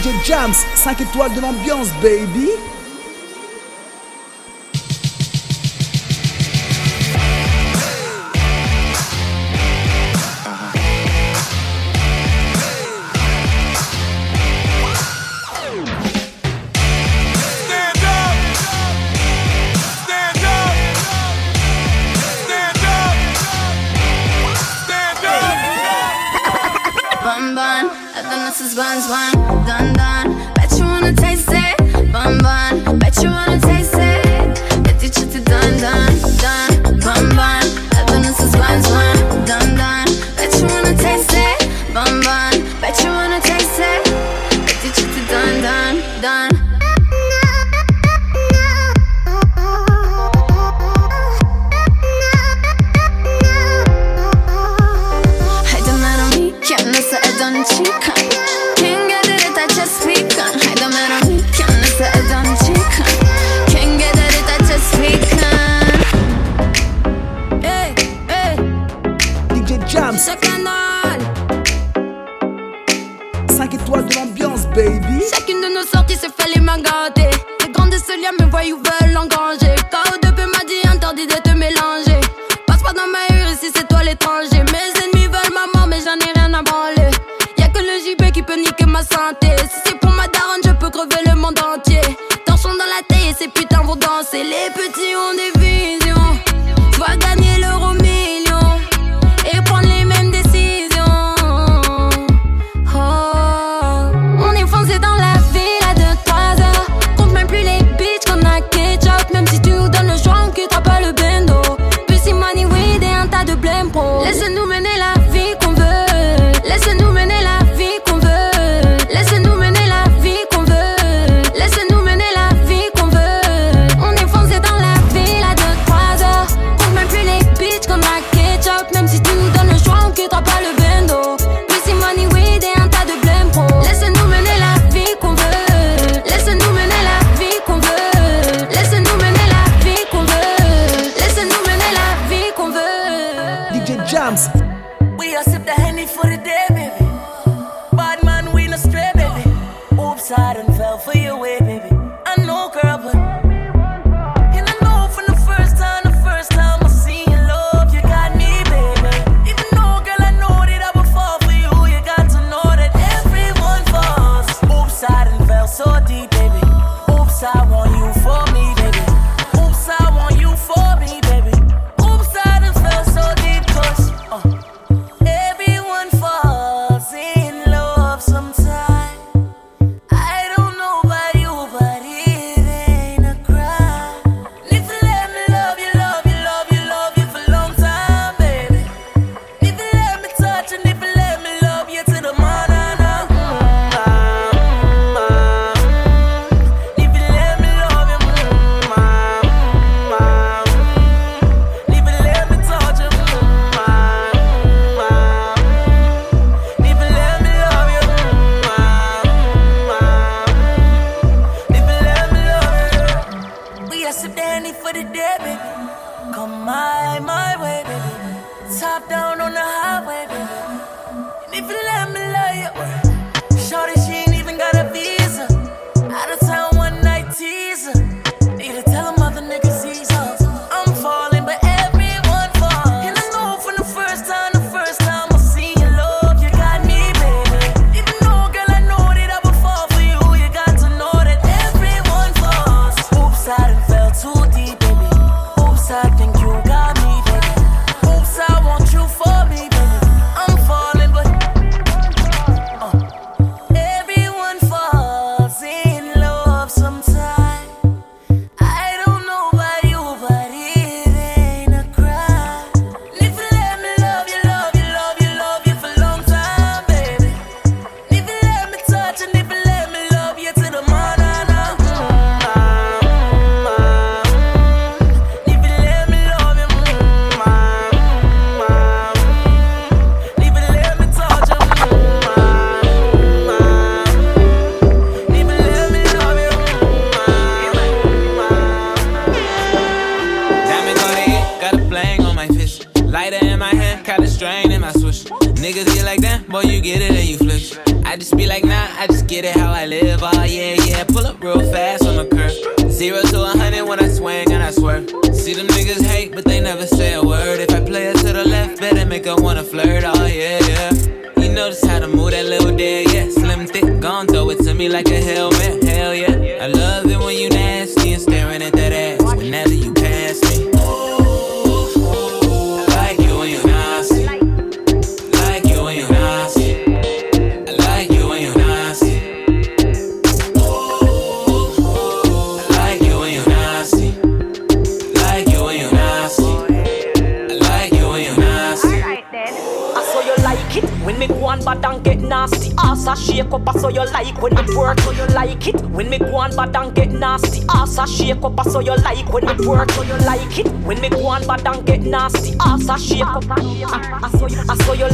DJ Jams, 5 étoiles de l'ambiance, baby. zindu menela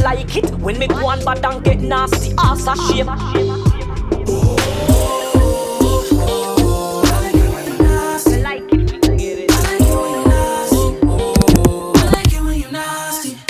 like it when me go on bad and get nasty. Ass a shake.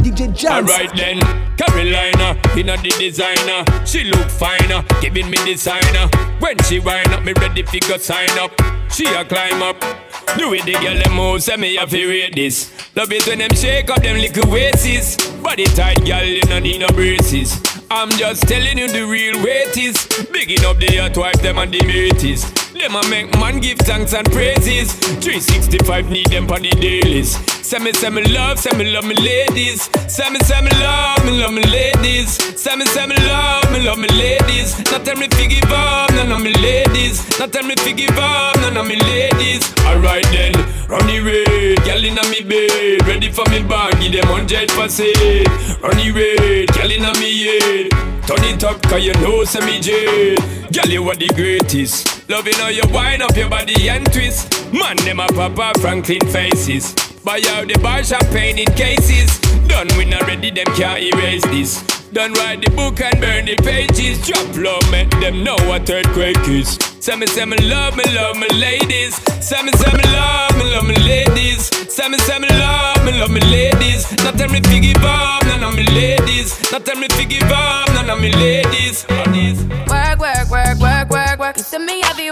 DJ Jams. Alright then, Carolina, inna the designer. She look finer, uh, giving me designer. When she wind up, me ready fi go sign up. She a climb up. Do it the girl them move, say me have to rate this. Love it when them shake up them little waists. Body tight, girl, you no need no braces. I'm just telling you the real weight is. Bigging up the hot wife, them and the mates. Them a make man give thanks and praises. 365 need them on the dailies. Say me, say me love, say me love me ladies. Say me, say me love, me love me ladies. Say me, say me love, me love me ladies. Not tell me fi give up, none of me ladies. Not tell me fi give up, none of me ladies. Alright then, run the raid, girl inna me bed, ready for me bag, give them hundred percent. Run the raid, girl inna me head. Turn it up, cause you know say me jade. Girl, you are the greatest. Loving how you wind up your body and twist. Man, them a Papa Franklin faces. Buy out the bar champagne in cases. Done when already, them can't erase this. Done write the book and burn the pages. Drop low, make them know what earthquake is. Say me, me love, me love me ladies. Say me, me love, me love me ladies. Say me, me love, me love me ladies. Not tell me fi give up, none of me ladies. Not tell me fi give up, none of me ladies. Work, work, work, work, work, work. You see me heavy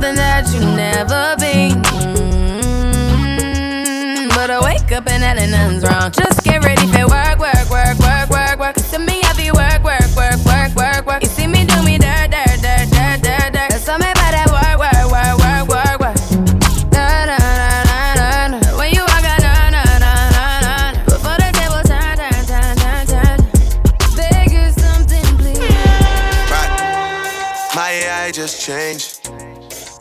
something that you never been. Mm, But I wake up and nothing's wrong. Just get ready for work, work,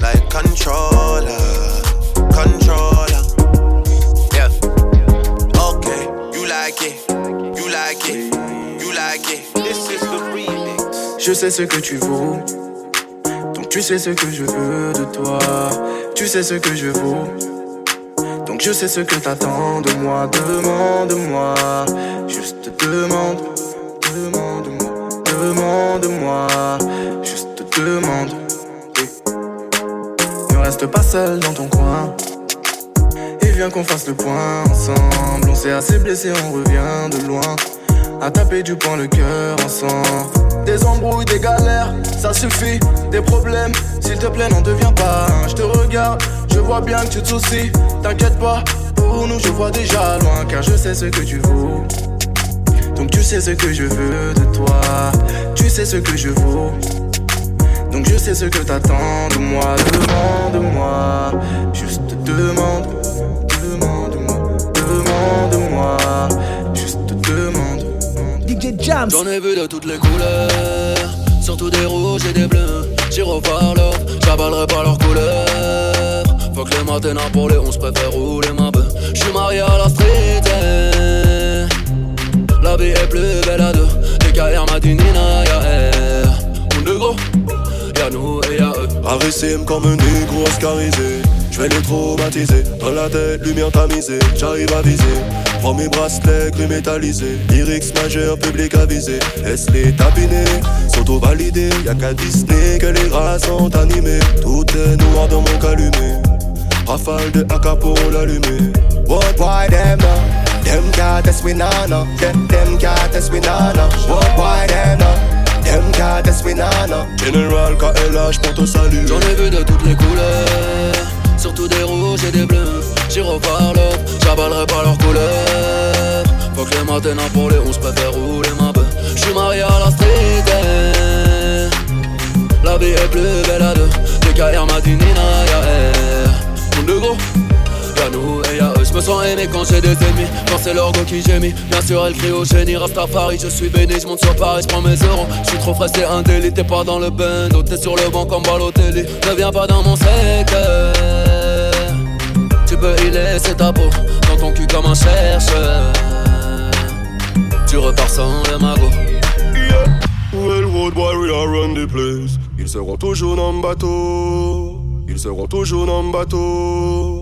Like controller, controller. Yeah. Okay, you like it, you like it, you like it. This is the remix. Je sais ce que tu vaux. Donc tu sais ce que je veux de toi. Tu sais ce que je vaux. Donc je sais ce que t'attends de moi. Demande-moi. Juste demande. Demande-moi. Demande-moi. Juste demande. Reste pas seul dans ton coin. Et viens qu'on fasse le point ensemble. On s'est assez blessé, on revient de loin. à taper du poing le cœur ensemble. Des embrouilles, des galères, ça suffit. Des problèmes, s'il te plaît, n'en deviens pas Je te regarde, je vois bien que tu te soucies. T'inquiète pas, pour nous, je vois déjà loin, car je sais ce que tu vaux. Donc tu sais ce que je veux de toi, tu sais ce que je vaux. Donc je sais ce que t'attends de moi, demande-moi, juste demande, demande-moi, demande-moi, juste demande. DJ Jams. J'en ai vu de toutes les couleurs, surtout des rouges et des bleus. J'y revoir l'or, j'avalerai pas leurs couleurs. Faut que les matins pour les 11 préfère rouler ma bœuf. J'suis marié à la street. Eh. La vie est plus belle à deux. Carrières m'a dit Nina, elle. Mon gros y'a nous et eux. Comme un négro oscarisé. J'vais les traumatiser. Dans la tête, lumière tamisée. J'arrive à viser. Prends mes bracelets gris métallisés. Lyrics majeur, public avisé. Laisse-les tapiner, s'auto-valider. Y'a qu'à Disney que les rats sont animés. Tout est noir dans mon calumet. Rafale de AK pour l'allumer. What why them now? Them me now, no. Them, me now, no. What why them now? Them can't test me nana General KLH pour te saluer J'en ai vu de toutes les couleurs Surtout des rouges et des bleus. J'y revoir l'autre, j'avalerai pas leurs couleurs. Faut que les matins pour les 11 préfère rouler ma bœuf. J'suis marié à la street La vie est plus belle à deux. DKR m'a dit Nina, y'a elle Mon gros je me sens aimé quand j'ai des ennemis. Quand c'est l'orgo qui gémit, bien sûr elle crie au génie. Rastafari, je suis béni, je monte sur Paris, je prends mes euros. Je suis trop frais, c'est un délit, t'es pas dans le bando T'es sur le banc comme Balotelli, ne viens pas dans mon secteur Tu peux y laisser ta peau, dans ton cul comme un chercheur. Tu repars sans le magot. Boy, we are run the place. Ils seront toujours dans le bateau. Ils seront toujours dans le bateau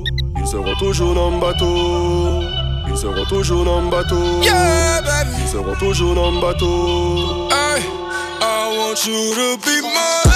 seront toujours dans le bateau. Ils seront toujours dans le bateau. Yeah, baby. Ils seront toujours dans le bateau. Hey, I want you to be mine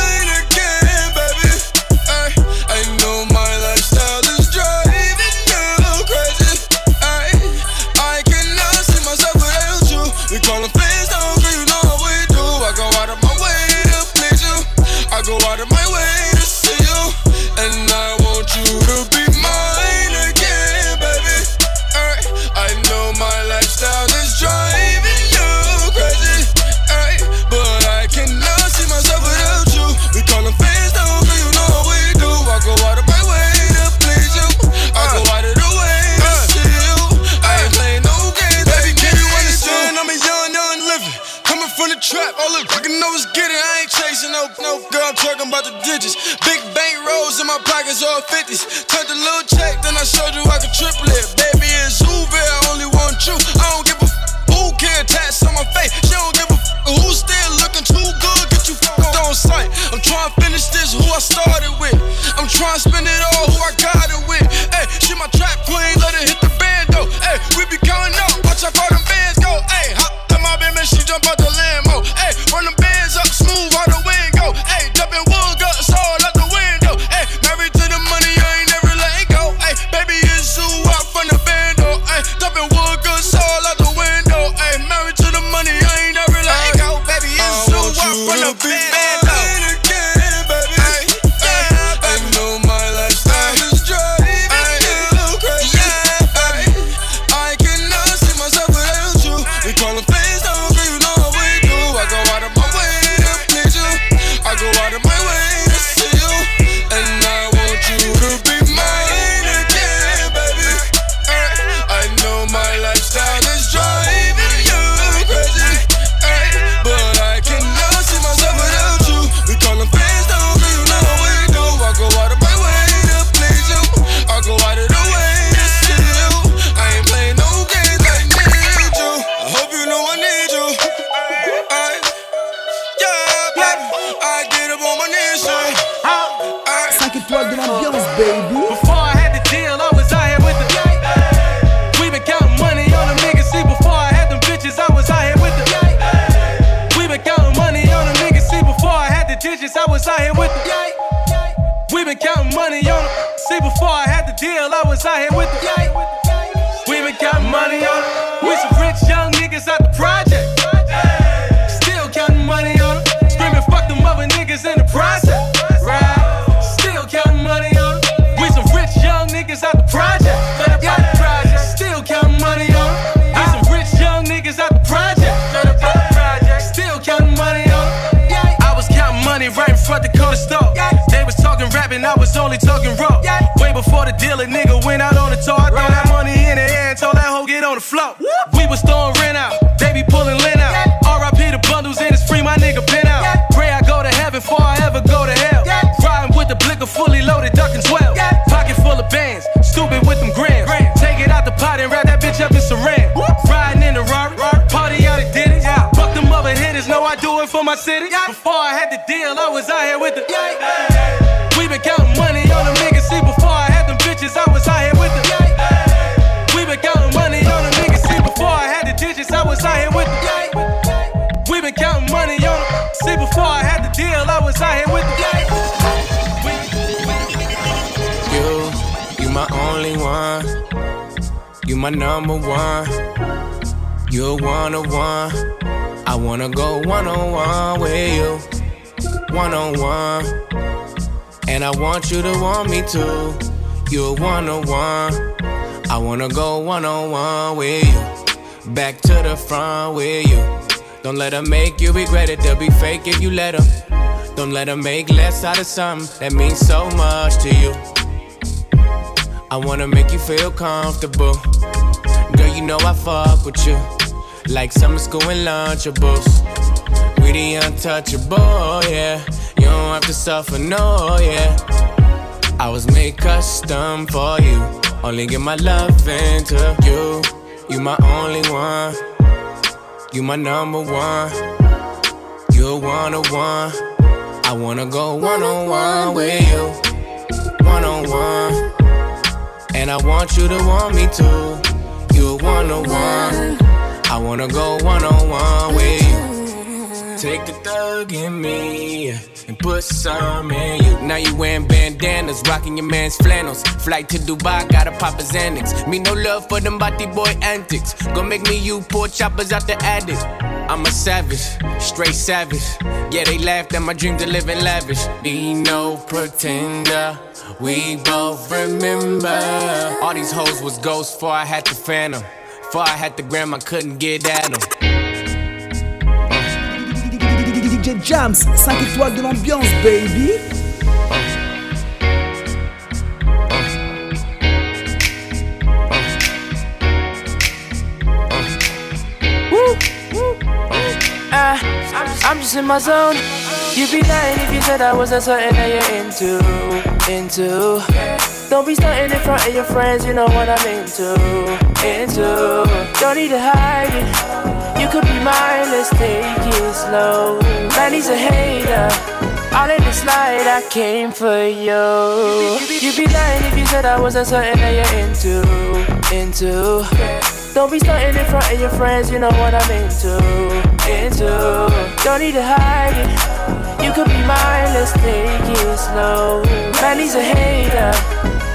had the deal, I was out here with the. You, you my only one. You my number one. You're one on one. I wanna go one on one with you. One on one. And I want you to want me too. You're one on one. I wanna go one on one with you. Back to the front with you. Don't let them make you regret it. They'll be fake if you let them. Don't let them make less out of something that means so much to you. I wanna make you feel comfortable. Girl, you know I fuck with you. Like summer school and lunchables. We the untouchable, yeah. You don't have to suffer, no, yeah. I was made custom for you. Only give my love into you. You my only one. You my number one. You're one on one. I wanna go one on one with you. One on one. And I want you to want me too. You're one on one. I wanna go one on one with you. Take the thug in me and put some in you. Now you wearing bandanas, rocking your man's flannels. Flight to Dubai, gotta pop a Xanax. Me no love for them body boy antics. Gonna make me you poor choppers out the attic. I'm a savage, straight savage. Yeah, they laughed at my dream to live in lavish. Be no pretender. We both remember. All these hoes was ghosts before I had the phantom. Before I had the gram, I couldn't get at them. DJ Jams, 5 étoiles de l'ambiance, baby. Uh, I'm just in my zone. You'd be lying if you said I wasn't something that you're into, into. Don't be stunting in front of your friends, you know what I'm into, into. Don't need to hide it. You could be mine, let's take it slow. Man, he's a hater. All in the slide, I came for you. You'd be lying if you said I wasn't something that you're into, into. Don't be stunting in front of your friends, you know what I'm into, into. Don't need to hide it. You could be mine, let's take it slow. Man, he's a hater.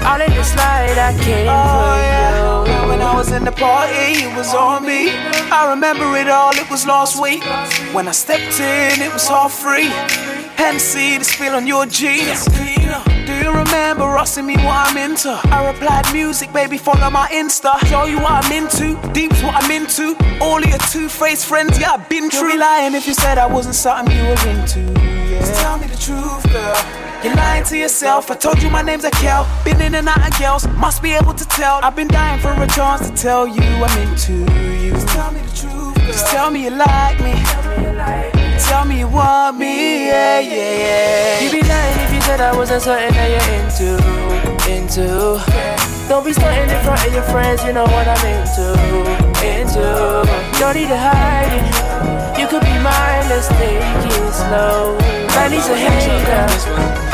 All in the slide, I came Oh, for yeah. you. When I was in the party, it was on me. I remember it all, it was last week. When I stepped in, it was all free. Hennessy, the spill on your jeans. You remember asking me what I'm into? I replied, music, baby, follow my Insta. Show you what I'm into, deep's what I'm into. All of your two-faced friends, yeah, I've been true. lying if you said I wasn't something you were into, yeah. Just tell me the truth, girl. You're lying to yourself. I told you my name's Akel. Been in and out of girls, must be able to tell. I've been dying for a chance to tell you I'm into you. Just tell me the truth, girl. Just tell me you like me. Tell me you want me, yeah, yeah, yeah. You'd be lying you said I wasn't something that you're into, into. Don't be stunting in front of your friends, you know what I'm into, into. Don't need to hide it. You could be mine, let's take it slow. Man, he's a hater.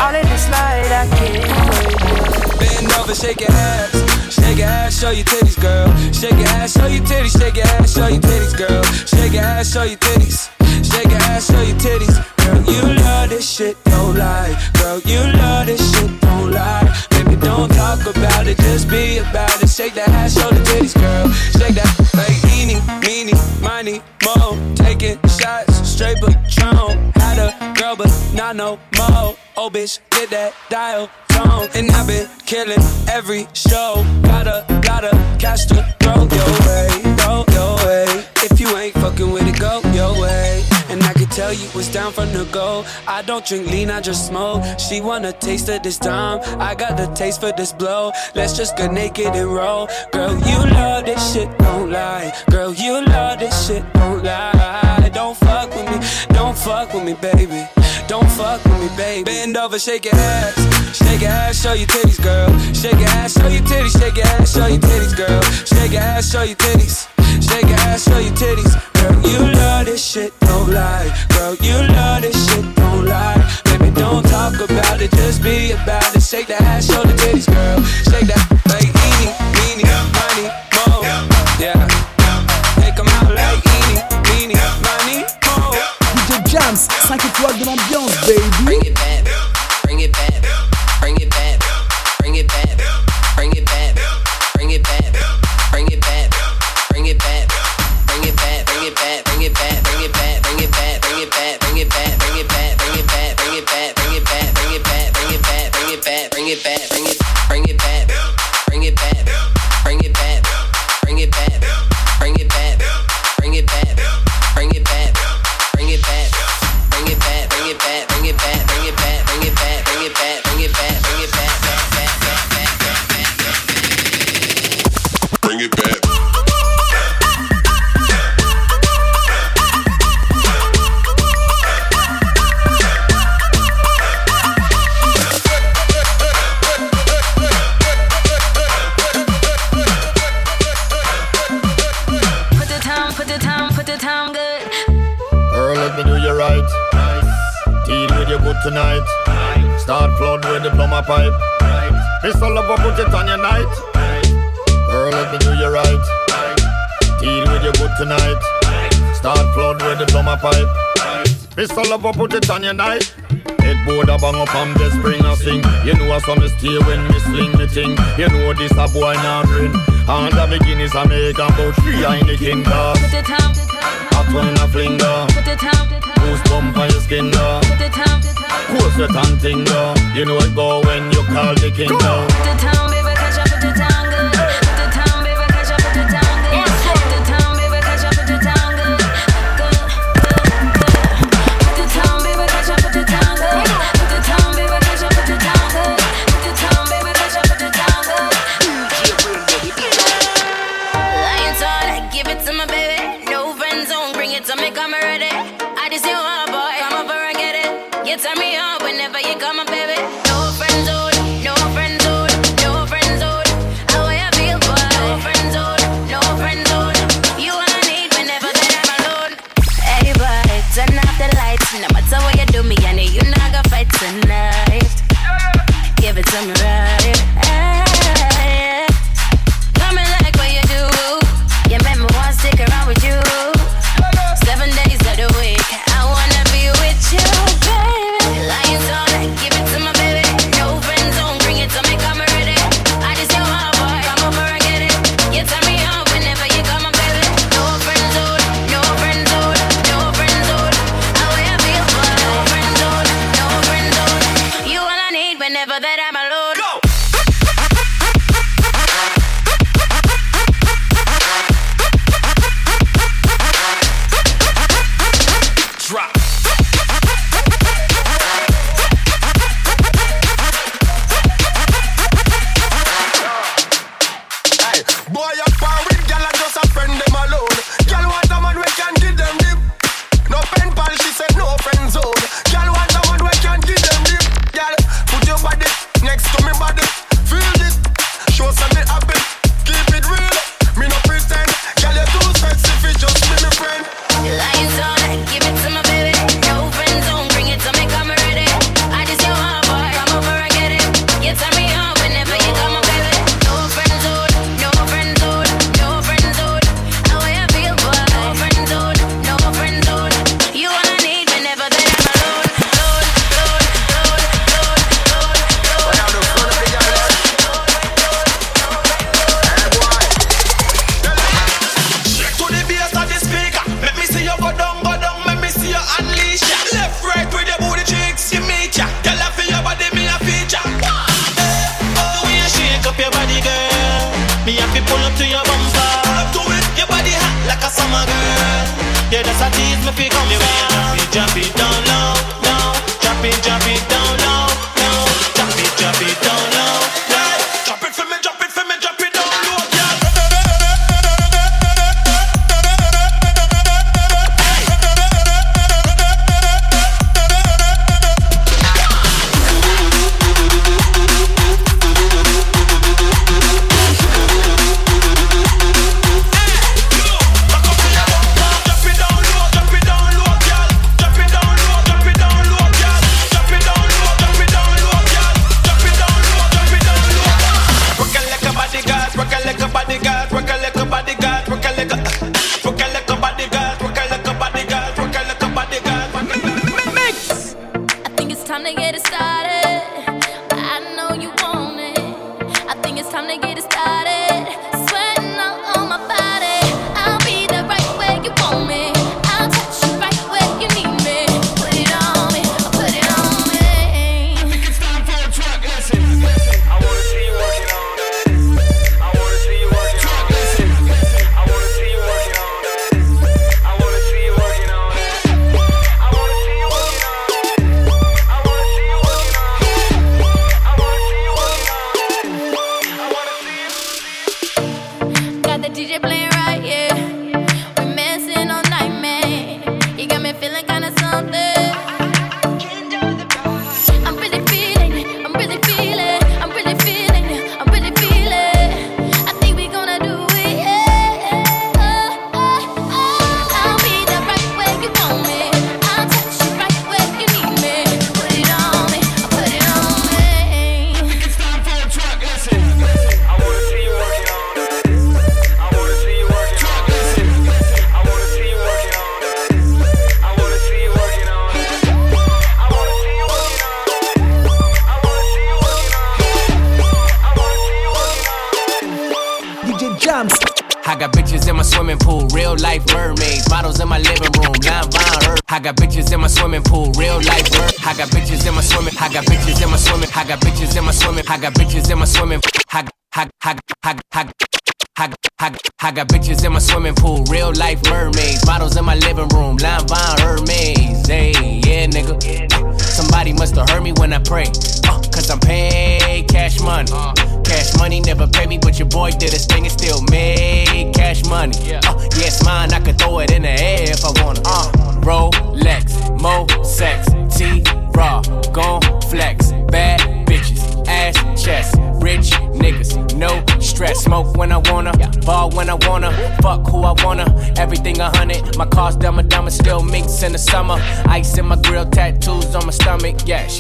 All in the slide, I can't wait. Bend over, shake your ass. Shake your ass, show your titties, girl. Shake your ass, show your titties. Shake your ass, show your titties, girl. Shake your ass, show your titties. Shake your ass, show your titties. Girl, you love this shit, don't lie. Girl, you love this shit, don't lie. Baby, don't talk about it, just be about it. Shake that ass, show the titties, girl. Shake that like eeny, meeny, miny, mo. Taking shots, straight but patron. Had a girl, but not no mo. Oh, bitch, get that dial tone. And I've been killing every show. Gotta, gotta catch the throw your way, throw your way. If you ain't fucking with it, go your way tell you was down from the go. I don't drink lean, I just smoke. She wanna taste of this time. I got the taste for this blow. Let's just get naked and roll. Girl, you love this shit, don't lie. Girl, you love this shit, don't lie. Don't fuck with me, don't fuck with me, baby. Don't fuck with me, baby. Bend over, shake your ass. Shake your ass, show your titties, girl. Shake your ass, show your titties. Shake your ass, show your titties, girl. Shake your ass, show your titties. Shake your ass, show your titties. Girl, you love this shit, don't lie. Girl, you love this shit, don't lie. Baby, don't talk about it, just be about it. Shake that ass, show the titties, girl. Shake that like eeny, meeny, money, mo. Yeah. Take them out like eeny, meeny, money, mo. DJ Jams, 5 étoiles de l'ambiance. night. Start flood with the plumber pipe. Pistol lover put it on your night. Girl, let me do you right. Deal with your good tonight. Start flood with the plumber pipe. Pistol lover put it on your night. Headboard a bang up and the spring a sing You know I saw me stay when me sling the thing You know this a boy now grin And the beginnings I make about three in the king Put it down, I fling a flinger Put it down, Bump on your skin now. Cool sweat and thing now. You know it go when you call the king now.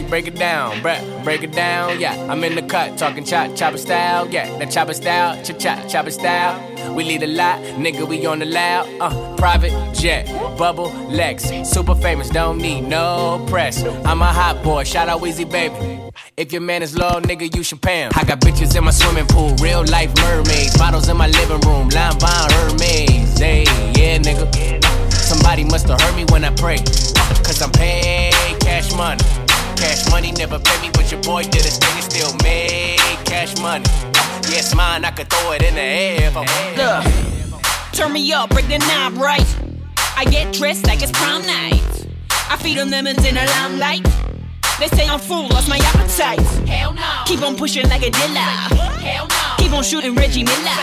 Break it down, bruh, break it down, yeah. I'm in the cut, talking chop, chopper style, yeah. That chopper style, chop, chop, chopper style. We lead a lot, nigga, we on the loud, uh. Private jet, bubble, Lex, super famous, don't need no press. I'm a hot boy, shout out Weezy Baby. If your man is low, nigga, you should pay him. I got bitches in my swimming pool, real life mermaids. Bottles in my living room, line buying Hermes. Hey, yeah, nigga. Somebody must have heard me when I pray. Cause I'm paid cash money. Cash money never pay me, but your boy did a thing and still made cash money. Yes, mine, I could throw it in the air wanted. Turn me up, break the knob right. I get dressed like it's prom night. I feed them lemons in the limelight. They say I'm full, lost my appetite. Hell no. Keep on pushing like a dealer. Hell no. Keep on shooting Reggie Miller.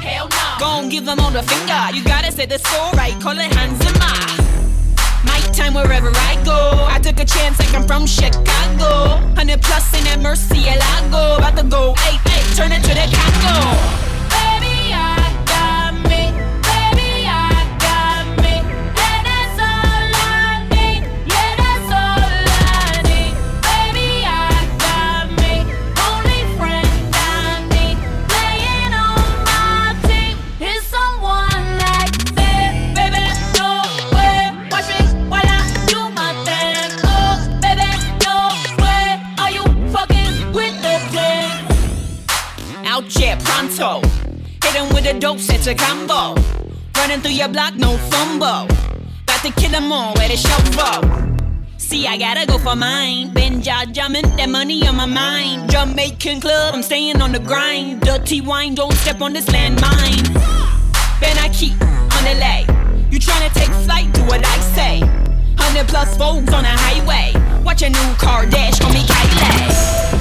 Hell no. Go on, give them all the finger. You gotta say the score right, call it Hans Zimmer time wherever I go. I took a chance like I'm from Chicago. 100 plus in that Murcielago. About to go, hey, hey, turn it to the Congo. Pronto. Hit him with a dope, set a combo. Running through your block, no fumble. About to kill them all, the show for? See, I gotta go for mine. Benja jumping, that money on my mind. Jamaican club, I'm staying on the grind. Dirty wine, don't step on this landmine. Ben, I keep on the lay. You tryna take flight, do what I say. 100 plus folks on the highway. Watch a new car dash on me, Kylie.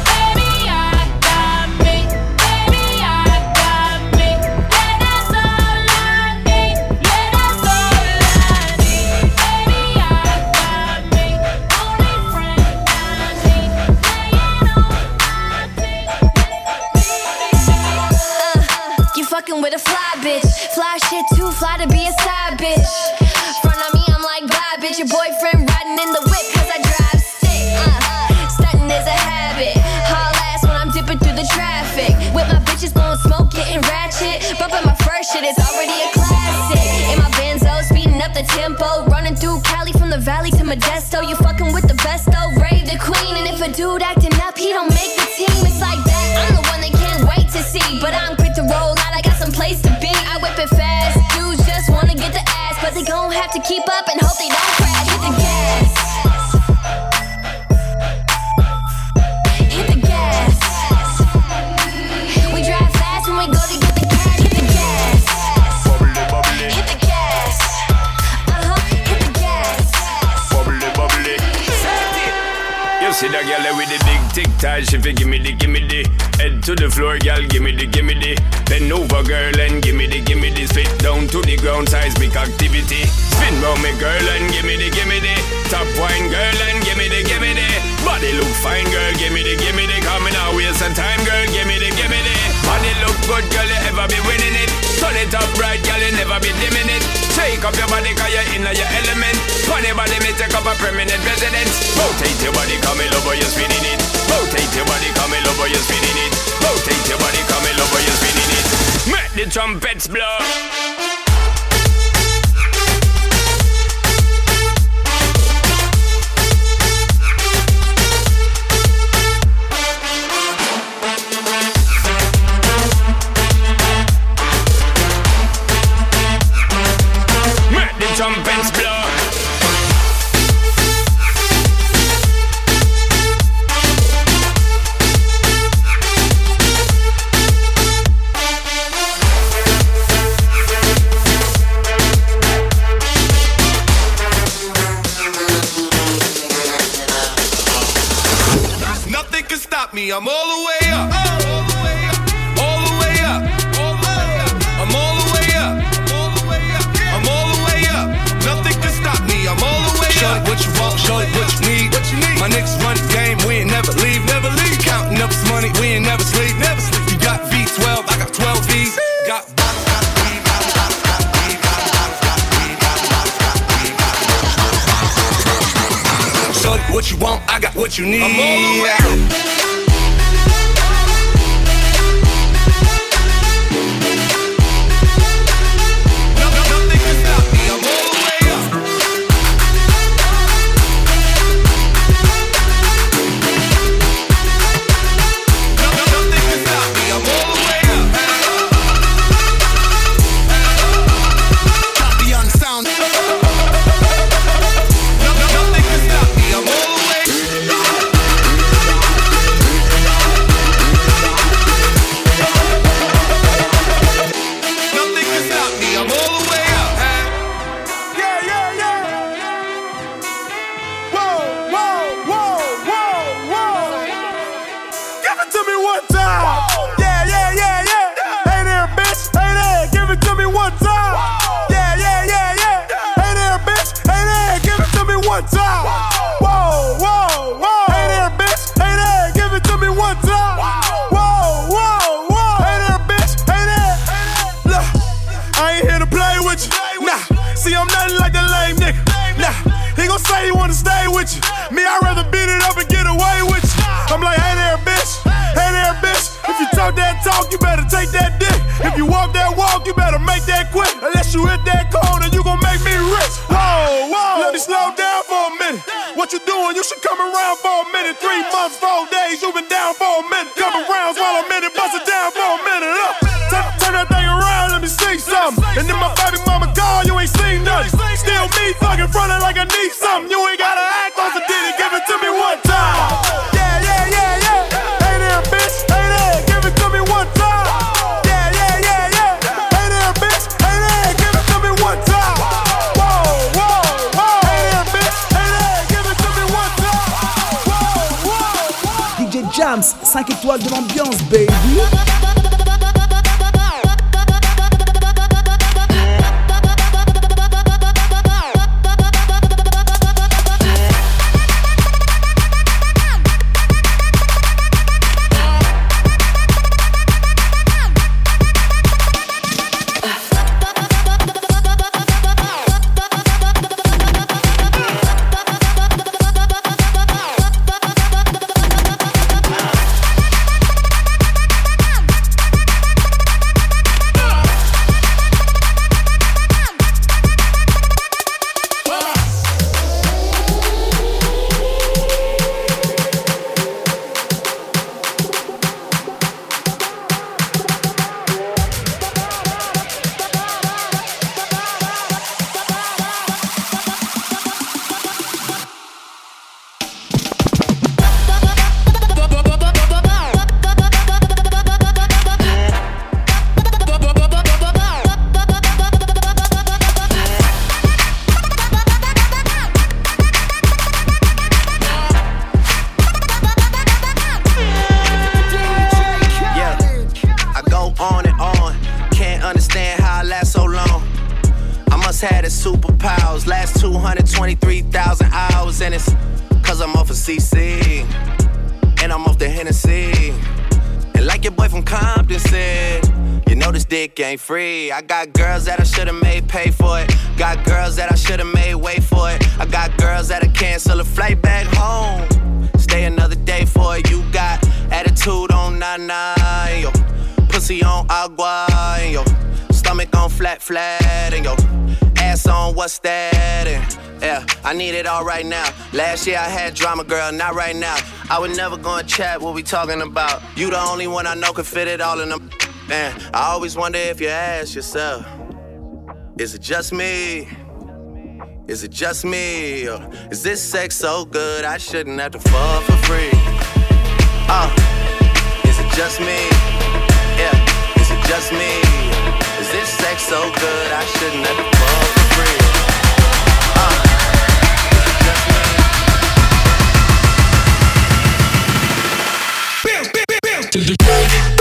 Fly shit too fly to be a side bitch. Front of me, I'm like, bye bitch. Your boyfriend riding in the whip cause I drive stick. Uh, stunting is a habit. Haul ass when I'm dipping through the traffic. With my bitches blowing smoke, getting ratchet. Bumping my first shit, it's already a classic. In my Benzo, speeding up the tempo. Running through Cali from the valley to Modesto. You fucking with the best though, Raven the queen, and if a dude acting the ass, but they gon' have to keep up and hope they don't crash. Hit the gas. Hit the gas. We drive fast when we go to get the cash. Hit the gas. Hit the gas. Uh-huh. Hit the gas. bubbly, bubbly. You see that girl big tac, she fi gimme the, gimme the. Head to the floor, girl, gimme the, gimme the. Bend over, girl, and gimme the, gimme the. Spit down to the ground, size seismic activity. Spin round me, girl, and gimme the, gimme the. Top wine, girl, and gimme the, gimme the. Body look fine, girl, gimme the, gimme the. Coming out, waste some time, girl, gimme the, gimme the. Body look good, girl, you ever be winning it. Turn it up right, girl, you never be dimming it. Shake up your body, cause you're in your element. Funny body, me take up a permanent residence. Rotate your body, come in over, you're spinning it. Rotate your body, come in over, you're spinning it. Rotate your body, come in over, you're spinning it. Make the trumpets blow. You better make that quick. Unless you hit that corner, you gon' make me rich. Whoa, whoa. Let me slow down for a minute. What you doing? You should come around for a minute. Three months, four days, you been down for a minute. Couple around I'm in it, bust it down for a minute. Up. Turn, turn that thing around, let me see something. And then my baby mama gone, you ain't seen nothing. Still me fucking frontin' like I 5 étoiles de l'ambiance, baby. I got girls that I should've made pay for it. Got girls that I should've made wait for it. I got girls that I cancel a flight back home. Stay another day for it. You got attitude on nine yo. Pussy on agua, yo. Stomach on flat, flat, and yo. Ass on what's that? And yeah, I need it all right now. Last year I had drama, girl, not right now. I would never go and chat what we talking about. You the only one I know can fit it all in them. Man, I always wonder if you ask yourself, is it just me? Is it just me? Or is this sex so good I shouldn't have to fuck for free? Uh, is it just me? Yeah, is it just me? Is this sex so good I shouldn't have to fuck for free? Uh, is it just me? Baby,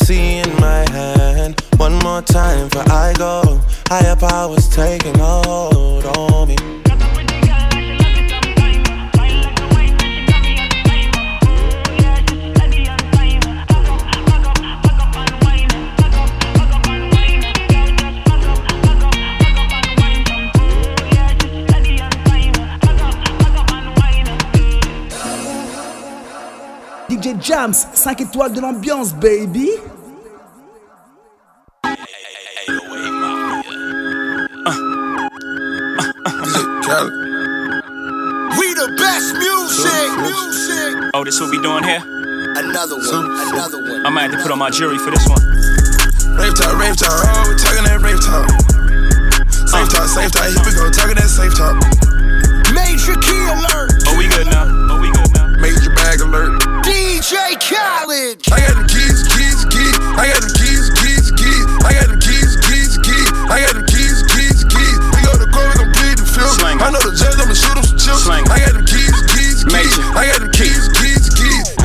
Got 5 étoiles de l'ambiance, baby. We the best music. Music. Oh, this what we doing here? Another one. Another one. I might have to put on my jury for this one. Rave talk, rave talk, oh, we talking that rave talk. Safe uh. talk, safe talk, here we go, talking that safe talk. Major key alert. Oh, we good now. DJ Khaled. I got them keys, keys, keys. I got them keys, keys, keys. I got them keys, keys, keys. I got them keys, keys, keys. We go to court, we gon' plead the field. I know the judge, I'ma shoot him some chips. I got them keys, keys, keys. I got them keys, keys, keys.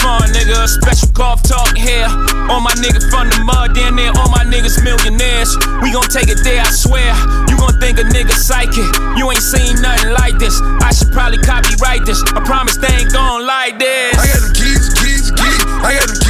Fun, nigga. Special golf talk here. All my niggas from the mud, down there, all my niggas millionaires. We gon' take it there, I swear. You gon' think a nigga psychic. You ain't seen nothing like this. I should probably copyright this. I promise they ain't gon' like this. I got the keys, keys, keys. I got the keys,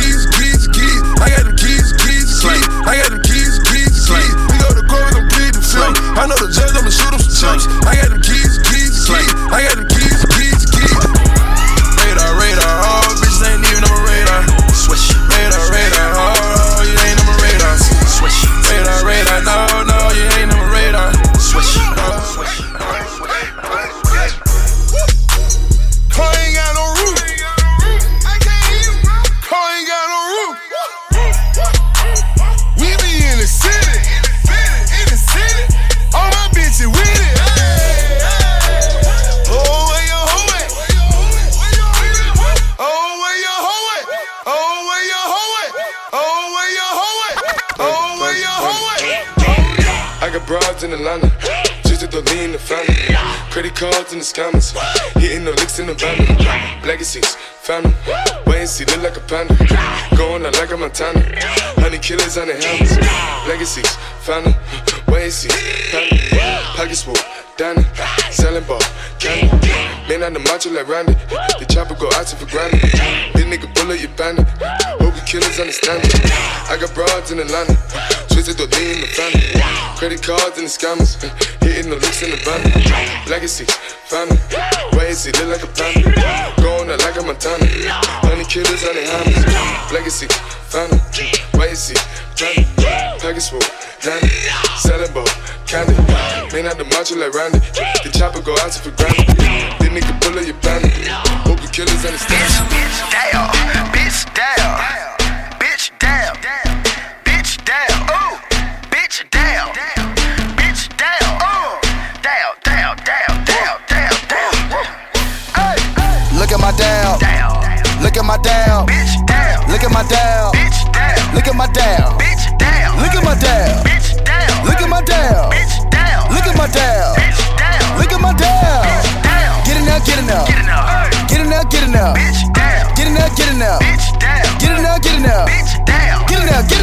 cards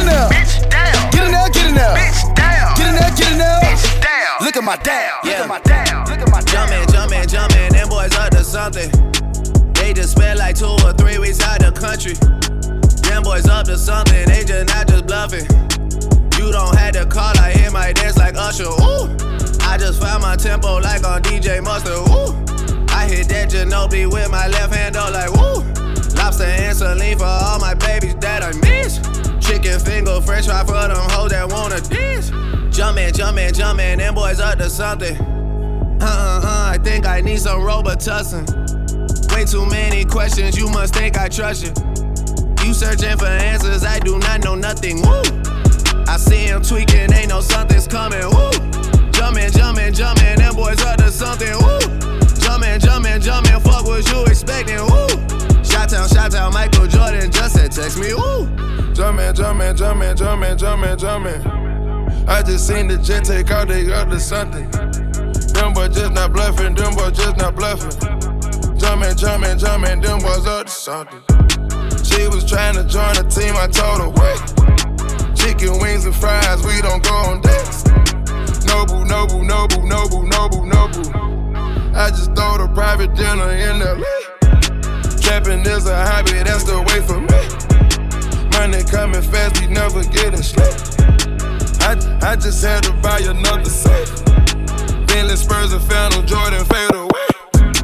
it now, get it now, bitch down, get it now, get it now, bitch down, get it now, get it now, bitch down. Look at my down, look at my down, look at my down. Jumpin', jumpin', jumpin', them boys up to something. They just spent like two or three weeks out the country. Them boys up to something, they just not just bluffing. You don't have to call, I hear my dance like Usher. Ooh, I just found my tempo like on DJ Mustard. Ooh, I hit that Ginobili with my left hand, though, like woo. Lobster and saline for all my babies that I miss. Chicken finger, fresh fry for them hoes that wanna dance. Jumpin', jumpin', jumpin', them boys up to something. Uh uh uh, I think I need some Robitussin. Way too many questions, you must think I trust you. You searching for answers, I do not know nothing. Woo! I see him tweaking, ain't no something's coming. Woo! Jumpin', jumpin', jumpin', them boys up to something. Woo! Jumpin', jumpin', jumpin', fuck what you expecting. Woo! Shot town, Michael Jordan just said text me. Woo! Jumpin', jumpin', jumpin', jumpin', jumpin', jumpin'. I just seen the jet take out, up to something. Them boys just not bluffing, them boys just not bluffing. Jumpin', jumpin', jumpin', them boys up to something. She was trying to join the team, I told her, wait. Chicken wings and fries, we don't go on dates. Noble, noble, noble, noble, noble, noble. I just throw the private dinner in LA. Trapping is a hobby, that's the way for me. Money coming fast, we never getting sleep. I, I just had to buy another safe. Bentley Spurs and Phantom Jordan fade away.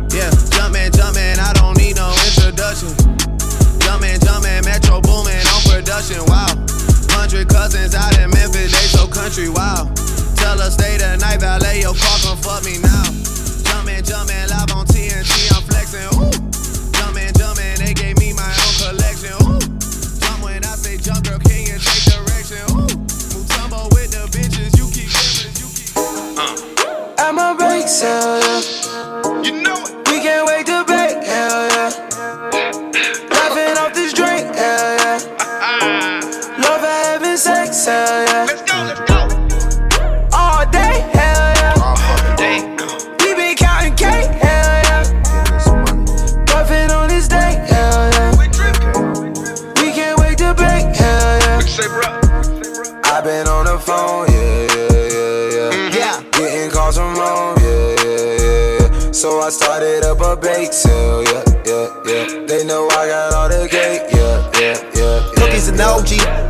Yeah, jumpin', jumpin', I don't need no introduction. Jumpin', jumpin', Metro boomin' on production, wow. Hundred cousins out in Memphis, they so country, wow. Tell her stay the night, valet your car, come fuck me now. Jumpin', jumpin', live on myself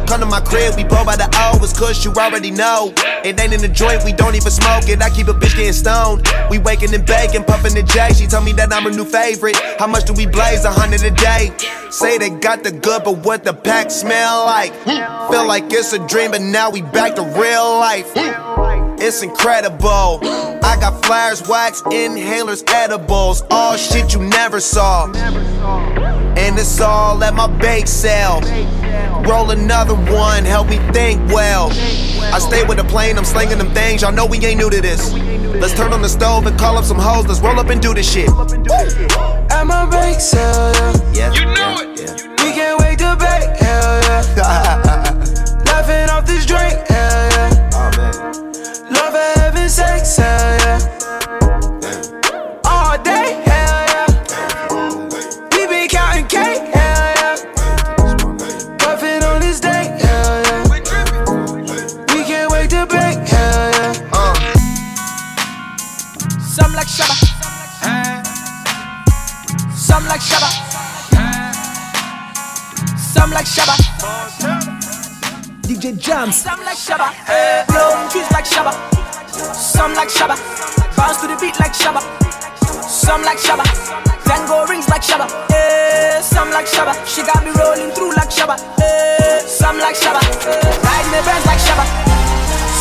Come to my crib, we blow by the. It's cause you already know. It ain't in the joint, we don't even smoke it. I keep a bitch getting stoned. We waking and baking, puffing the J. She told me that I'm a new favorite. How much do we blaze? A hundred a day. Say they got the good, but what the pack smell like? Feel like it's a dream, but now we back to real life. It's incredible. I got flyers, wax, inhalers, edibles, all shit you never saw. And it's all at my bake sale. Roll another one, help me think well. I stay with the plane, I'm slinging them things. Y'all know we ain't new to this. Let's turn on the stove and call up some hoes. Let's roll up and do this shit. At my bake sale, yeah. You know it. We can't wait to bake, hell yeah. Laughing off this drink, like Shabba. DJ Jams. Some like Shabba. Eh, Blowing trees like Shabba. Some like Shabba. Bounce to the beat like Shabba. Some like Shabba. Tango rings like Shabba. Eh, some like Shabba. She got me rolling through like Shabba. Eh, some like Shabba. Eh, riding the Benz like Shabba.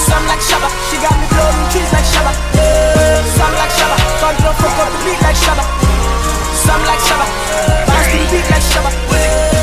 Some like Shabba. She got me blowing trees like Shabba. Eh, some like Shabba. Control fuck up the beat like Shabba. Some like Shabba. Bounce to the beat like Shabba.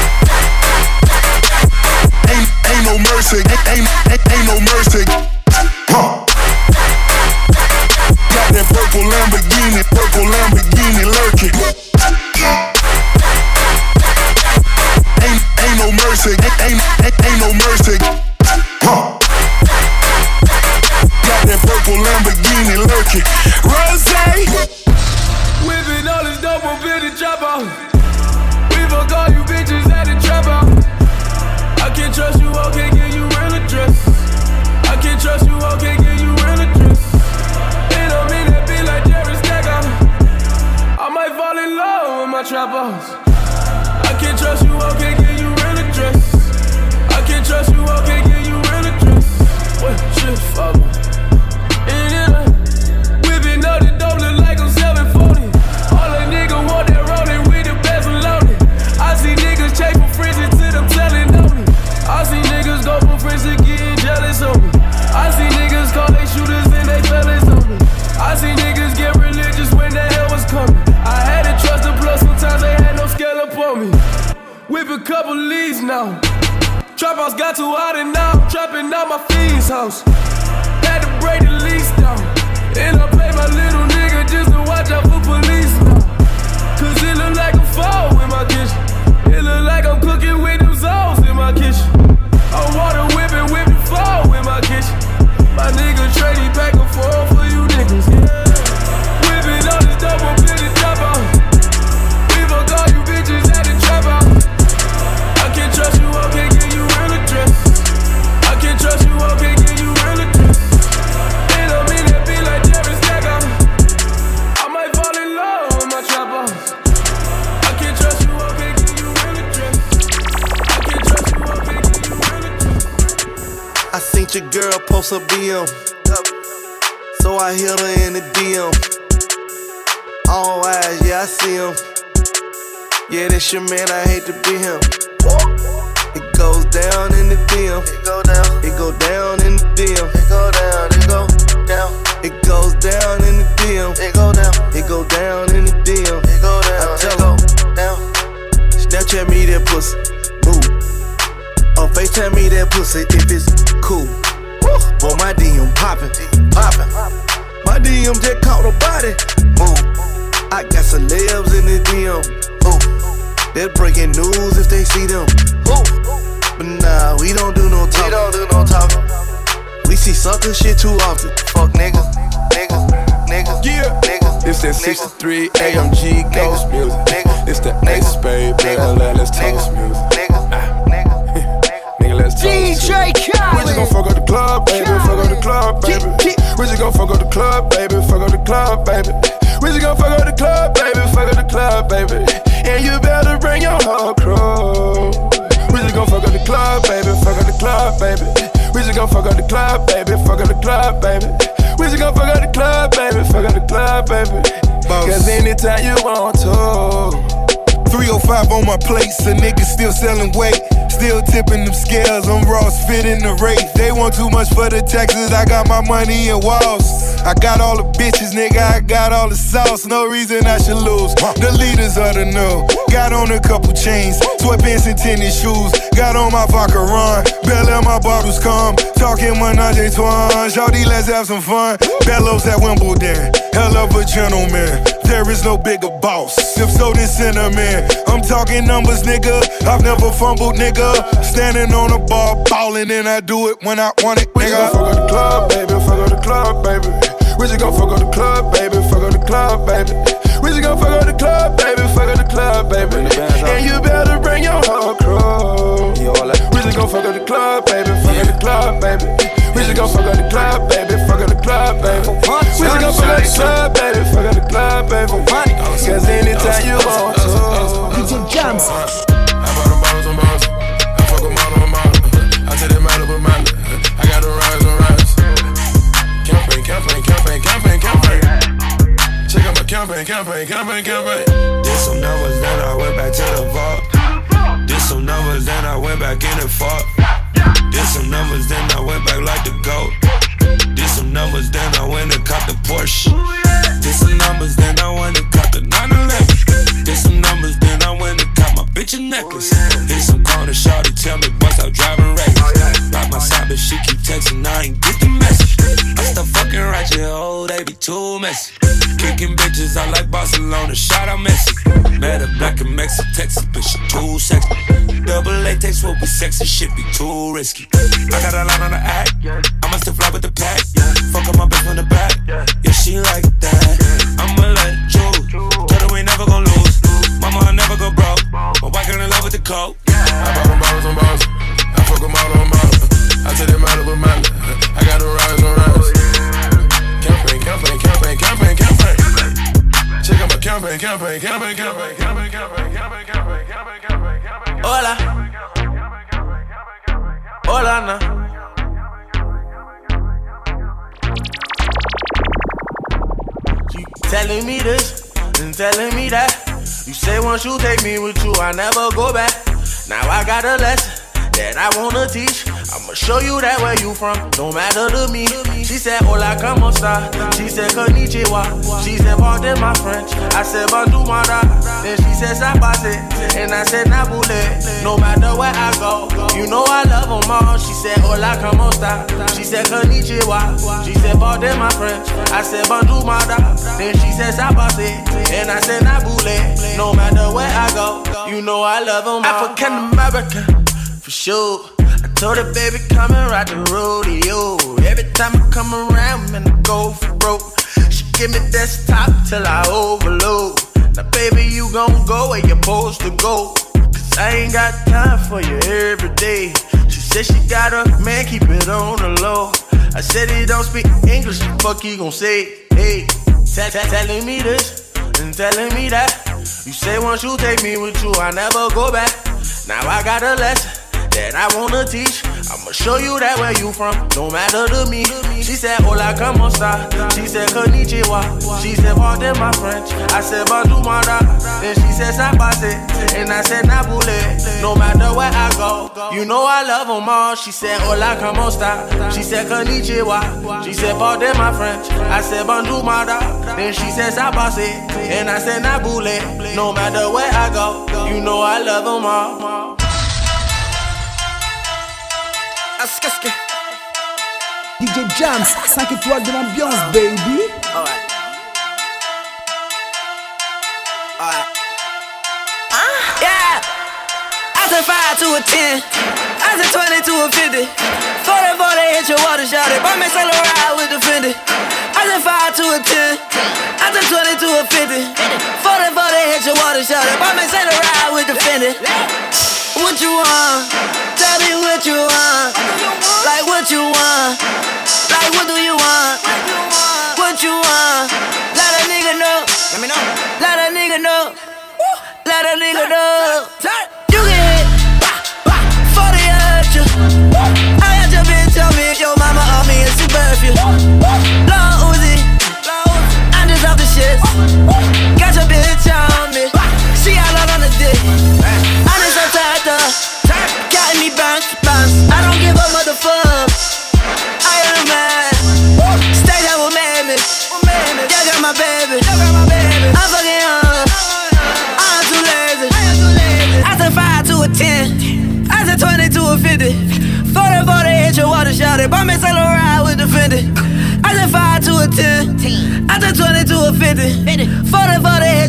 Ain't, no mercy, ain't, ain't, ain't no mercy. Huh. Got that purple Lamborghini, purple Lamborghini lurking. Ain't, ain't no mercy, ain't, ain't, ain't no mercy. Huh. Got that purple Lamborghini lurking. Rose. Whipping all this dope in the chopper. We fuck all you bitches at the trap house. I can't trust you, I can't give you real address. I can't trust you, I can't give you real address. It don't mean that be like Jerry Stacker. I might fall in love with my trap house. I can't trust you, I can't give you real address. I can't trust you, I can't give you real address. What shit, father? Now. Trap house got too hot and now I'm trapping out my fiend's house. Had to break the lease down. And I pay my little nigga just to watch out for police now. Cause it look like a fall in my kitchen. It look like I'm cooking with them zones in my kitchen. I'm water whipping, whipping fall in my kitchen. My nigga trading back and forth for you niggas. Yeah. Whipping all this dope up address. Your girl post a BM. So I hit her in the DM. All eyes, yeah, I see him. Yeah, that's your man, I hate to be him. It goes down in the DM. It go down. It go down in the DM. It go down. It go down. It goes down in the DM. It go down. It go down in the DM. Or FaceTime me that pussy if it's cool. Boy, my DM poppin', poppin'. My DM just caught a body. Move. I got celebs in the DM. Ooh. They're breaking news if they see them. Ooh. But nah, we don't do no talking. We don't do no talking. We see sucker shit too often. Fuck niggas, niggas, niggas, yeah. niggas. It's that 63 AMG Ghost music. It's the Ace Spade, nigga. Let's toast music. Nigga, let's toast. DJ We just gon' fuck up the club, baby. Fuck up the club, baby. We just gon' fuck up the club, baby. Fuck up the club, baby. We just gon' fuck up the club, baby. Fuck up the club, baby. And you better bring your whole crew. We just gon' fuck up the club, baby. Fuck up the club, baby. We just gon' fuck up the club, baby. Fuck up the club, baby. We just gon' fuck up the club, baby. Fuck up the club, baby. Cause anytime you want to. 305 on my plate, so niggas still selling weight. Still tipping them scales, I'm Ross fitting the rate. They want too much for the taxes, I got my money in walls. I got all the bitches, nigga, I got all the sauce. No reason I should lose. The leaders of the new. Got on a couple chains, sweatpants and tennis shoes. Got on my vodka run, Bell my bottles come. Talking Menage a Twan, Shawty, let's have some fun. Bellows at Wimbledon, hell of a gentleman. There is no bigger boss. If so, then cinnamon. I'm talking numbers, nigga. I've never fumbled, nigga. Standing on a bar, ballin', and I do it when I want it, We just nigga. gon' fuck up the club, baby. Fuck up the club, baby. We just gon' fuck up the club, baby. Fuck up the club, baby. We just gon' fuck up the club, baby. Fuck up the club, baby. And you better bring your whole crew. We just gon' fuck up the club, baby. Fuck up the club, baby. We just gon' fuck up the club, baby. Fuck up the club, baby. We just gon' fuck up the club, baby. Fuck up the club, baby. Cause anytime you want to. DJ Jams. I bought them bottles on bottles. I fuck them all on model. I take them out of a model. I got them rise on rise. Campaign, campaign, campaign, campaign, campaign. Check out my campaign, campaign, campaign, campaign. Did some numbers, then I went back to the vault. Did some numbers, then I went back in and fought. Did some numbers, then I went back like the goat. Did some numbers, then I went and caught the Porsche. Sexy, shit be too risky. I got a line on the act, once you take me with you, I never go back. Now I got a lesson that I wanna teach. I'ma show you that where you from, don't matter to me. She said, Hola, como esta? She said, Konnichiwa. She said, Pardon my French. I said, Bandu Mara. Then she said, Sapase. And I said, Nabule. No matter where I go, you know I love them all. She said, Hola, como esta? She said, Konnichiwa. She said, Pardon my French. I said, Bandu Mara. Then she said, Sapase. And I said, Nabule. No matter where I go, you know I love them all. African American, for sure. I told her, baby, come and ride the rodeo. Every time I come around, man, I go for broke. She give me desktop till I overload. Now, baby, you gon' go where you're supposed to go. Cause I ain't got time for you every day. She said she got a man, keep it on the low. I said he don't speak English, the fuck he gon' say? Hey, tell, tell, telling me this and telling me that. You say once you take me with you, I never go back. Now I got a lesson that I wanna teach. I'ma show you that where you from, no matter to me. She said, Hola, come on, star. She said, Konnichiwa. She said, Pardon my French. I said, Bonjour, mada. Then she said, Sapase. And I said, Nabule. No matter where I go, you know I love them all. She said, Hola, come on, star. She said, Konnichiwa. She said, Pardon my French. I said, Bonjour, mada. Then she said, Sapase. And I said, Nabule. No matter where I go, you know I love them all. DJ Jams, 5 étoiles de l'ambiance, baby. Alright. Alright. Uh, yeah. I said 5 to a 10. I said 20 to a 50. 40 40 hit your water shot it. But me sell a ride with the Fendi. I said 5 to a 10. I said 20 to a 50. 40 40 hit your water shot it. But me sell a ride with the Fendi. What you want? Tell me what you want. Like what you want. Like what do you want? What you want? Let a nigga know. Let me know. Let a nigga know. Let a nigga know. You get hit. 40 at you. I got your bitch tell me your mama off me she birth. Long Uzi. I'm just off the shit. Got your bitch on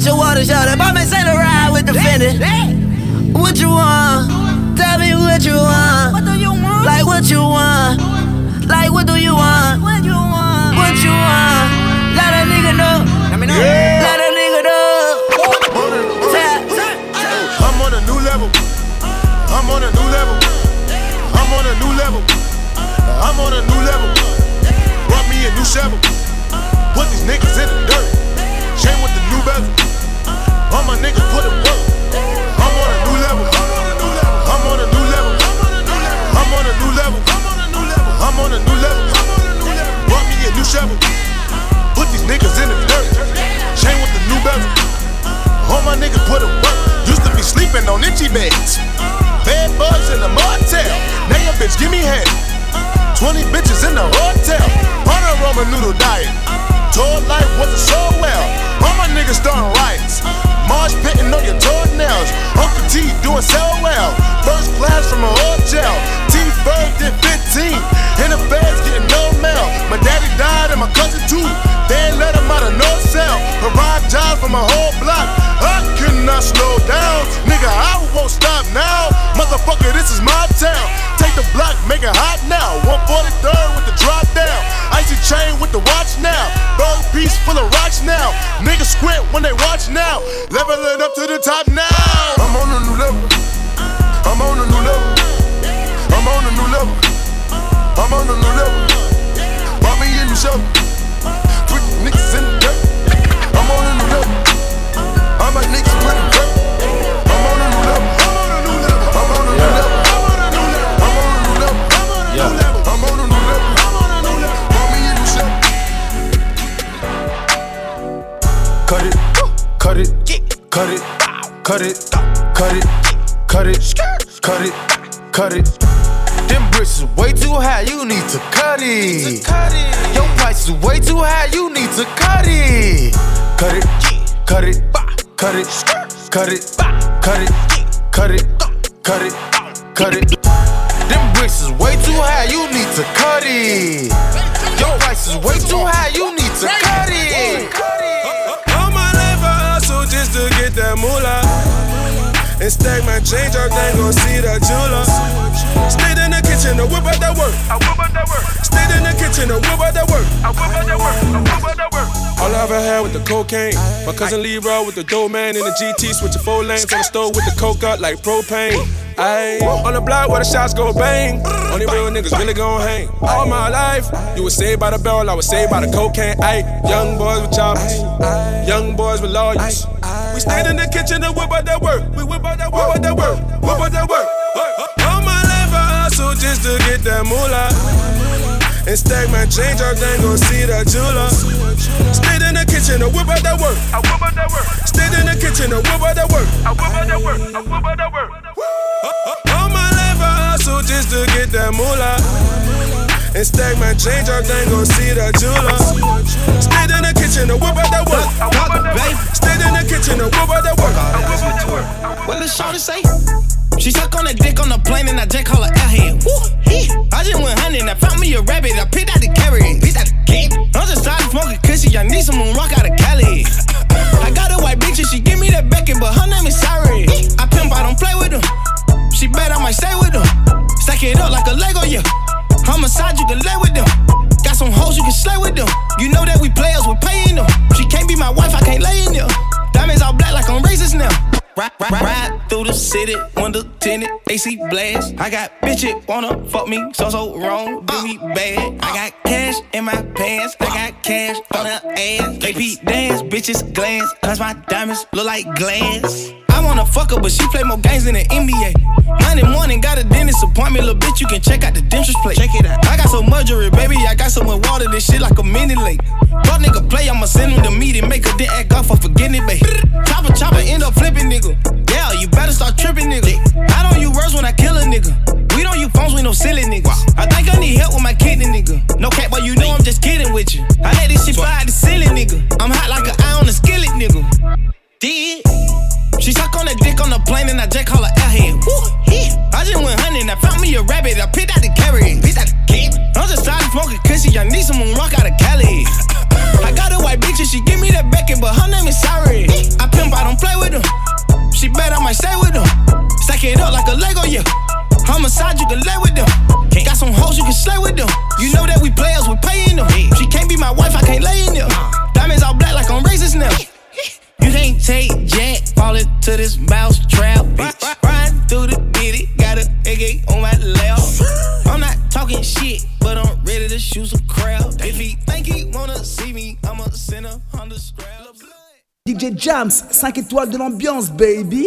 40 your water shot it. But me sell a ride with the Fendi. What you want? Tell me what you want. What do you want? Like what you want? Like what do you want? What you want? What you want? Let a nigga know. Let me know. Let a nigga know. Tap. I'm on a new level. I'm on a new level. I'm on a new level. I'm on a new level. Brought me a new shovel. Put these niggas in the dirt. Chain with the new bezel. All my niggas put it work. I'm on a new level. I'm on a new level. I'm on a new level. I'm on a new level. Brought me a new shovel. Put these niggas in the dirt. Chain with the new bezel. All my niggas put it work. Used to be sleeping on itchy beds. Bed bugs in the motel. Now your bitch give me head. 20 bitches in the hotel. On a Roman noodle diet. Told life wasn't so well. All my niggas starting riots. Marsh pitting on your toenails. Uncle T doing so well. First class from a hotel. T first did 15. In the feds getting no mail. My daddy died and my cousin too. They let him out of no cell. Provide jobs for my whole block. I cannot slow down. Nigga, I won't stop now. Motherfucker, this is my town. Take the block, make it hot now. 143rd with the drop down. Icy chain with the watch now. Bird piece full of rocks now. Niggas squint when they watch now. Level it up to the top now. I'm on a new level. In the whip out that work. I whip out that work. I whip out that work. All I ever had with the cocaine. My cousin Leroy with the dough man in the GT, switching four lanes on the stove with the coke up like propane. Ayy, on the block where the shots go bang. Only real niggas really gon' hang. All my life, you was saved by the bell, I was saved by the cocaine. Ayy, young boys with choppers, young boys with lawyers. We stayed in the kitchen and whip out that work. We whip out that work, whip out that work, whip out that work. All my life. get that moolah. And stack my change up, then go see the jeweler. Stayed in the kitchen, I whip out that work. I whip out that work. Stayed in the kitchen, I whip out that work. I whip out that work. I whip out that work. All my life I hustle just to get that moolah. And stack my change up, then go see the jeweler. Stayed in the kitchen, I whip out that work. I whip out that work. Stayed in the kitchen, I whip out that work. I whip out that work. What did Shawty say? She suck on that dick on the plane and I just call her airhead. Woo, I just went hunting, I found me a rabbit, I picked out the carrot, picked out the kid. I'm just of smoking cushy, I need some rock out of Cali. I got a white bitch and she give me that Beckett, but her name is Sari. I pimp, I don't play with them. She bet I might stay with them. Stack it up like a Lego, yeah. Homicide, you can lay with them. Got some hoes, you can slay with them. You know that we players, we paying them. She can't be my wife, I can't lay in there. Diamonds all black like I'm racist now. Ride, ride, ride through the city, window tinted, AC blast. I got bitches wanna fuck me, so so wrong, do me bad. I got cash in my pants, I got cash on her ass. AP dance, bitches glance, cause my diamonds look like glass. I wanna fuck her, but she play more games than the NBA. Monday morning, got a dentist appointment, little bitch, you can check out the dentist plate. Check it out. I got so much jewelry, baby, I got so much water, this shit like a mini lake. Fuck nigga play, I'ma send him the meeting, make a then act off for forgetting it, babe. Chopper, chopper, end up flipping, nigga. Yeah, you better start tripping, nigga. I don't use words when I kill a nigga. We don't use phones with no silly niggas. I think I need help with my kidney, nigga. No cap, but you know I'm just kidding with you. I let this shit fly the ceiling, nigga. I'm hot like an eye on a skillet, nigga. Did. She suck on that dick on the plane and I just call her airhead. Woo, yeah. I just went hunting, I found me a rabbit, I picked out the carrot, picked out the kid. I'm just tired of smoking cushy, I need some moon rock out of Cali. I got a white bitch and she give me that Beckett, but her name is Sari. I pimp, I don't play with them. She bet I might stay with them. Stack it up like a Lego, yeah. Homicide, you can lay with them. Got some hoes, you can slay with them. You know that we players, we paying them. She can't be my wife, I can't lay in them. Diamonds all black like I'm racist now. You can't take Jack, fall into this mouse trap. Bitch. Riding through the bitty, got a AK on my lap. I'm not talking shit, but I'm ready to shoot some crowd. If he think he wanna see me, I'ma send a Honda strap. DJ Jams, 5 étoiles de l'ambiance, baby.